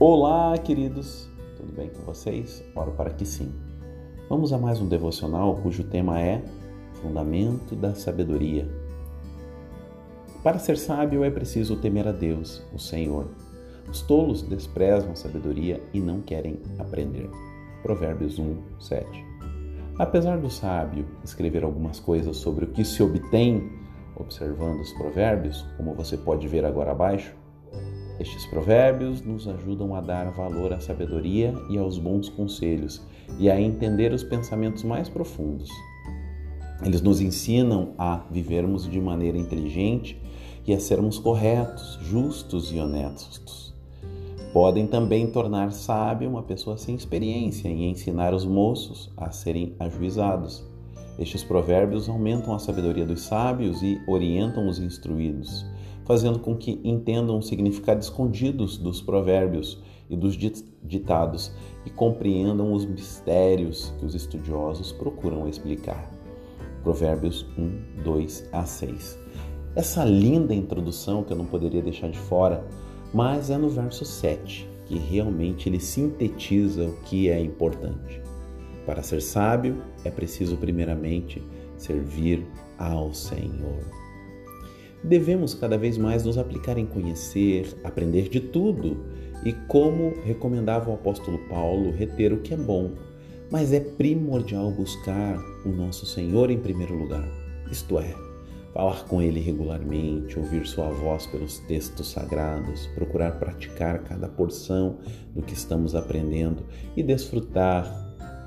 Olá, queridos, tudo bem com vocês? Oro para que sim. Vamos a mais um devocional cujo tema é Fundamento da Sabedoria. Para ser sábio é preciso temer a Deus, o Senhor. Os tolos desprezam a sabedoria e não querem aprender. Provérbios 1, 7. Apesar do sábio escrever algumas coisas sobre o que se obtém observando os provérbios, como você pode ver agora abaixo, estes provérbios nos ajudam a dar valor à sabedoria e aos bons conselhos e a entender os pensamentos mais profundos. Eles nos ensinam a vivermos de maneira inteligente e a sermos corretos, justos e honestos. Podem também tornar sábio uma pessoa sem experiência e ensinar os moços a serem ajuizados. Estes provérbios aumentam a sabedoria dos sábios e orientam os instruídos fazendo com que entendam os significados escondidos dos provérbios e dos ditados e compreendam os mistérios que os estudiosos procuram explicar. Provérbios 1, 2 a 6. Essa linda introdução que eu não poderia deixar de fora, mas é no verso 7 que realmente ele sintetiza o que é importante. Para ser sábio, é preciso primeiramente servir ao Senhor devemos cada vez mais nos aplicar em conhecer, aprender de tudo e, como recomendava o apóstolo Paulo, reter o que é bom. Mas é primordial buscar o nosso Senhor em primeiro lugar, isto é, falar com Ele regularmente, ouvir Sua voz pelos textos sagrados, procurar praticar cada porção do que estamos aprendendo e desfrutar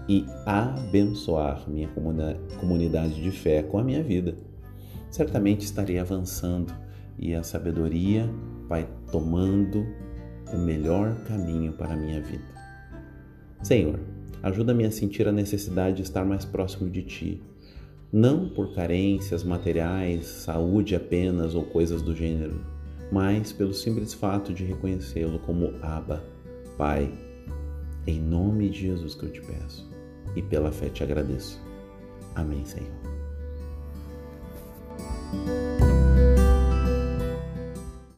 e abençoar minha comunidade de fé com a minha vida certamente estarei avançando e a sabedoria vai tomando o melhor caminho para a minha vida. Senhor, ajuda-me a sentir a necessidade de estar mais próximo de Ti, não por carências materiais, saúde apenas ou coisas do gênero, mas pelo simples fato de reconhecê-lo como Abba, Pai. Em nome de Jesus que eu te peço e pela fé te agradeço. Amém, Senhor.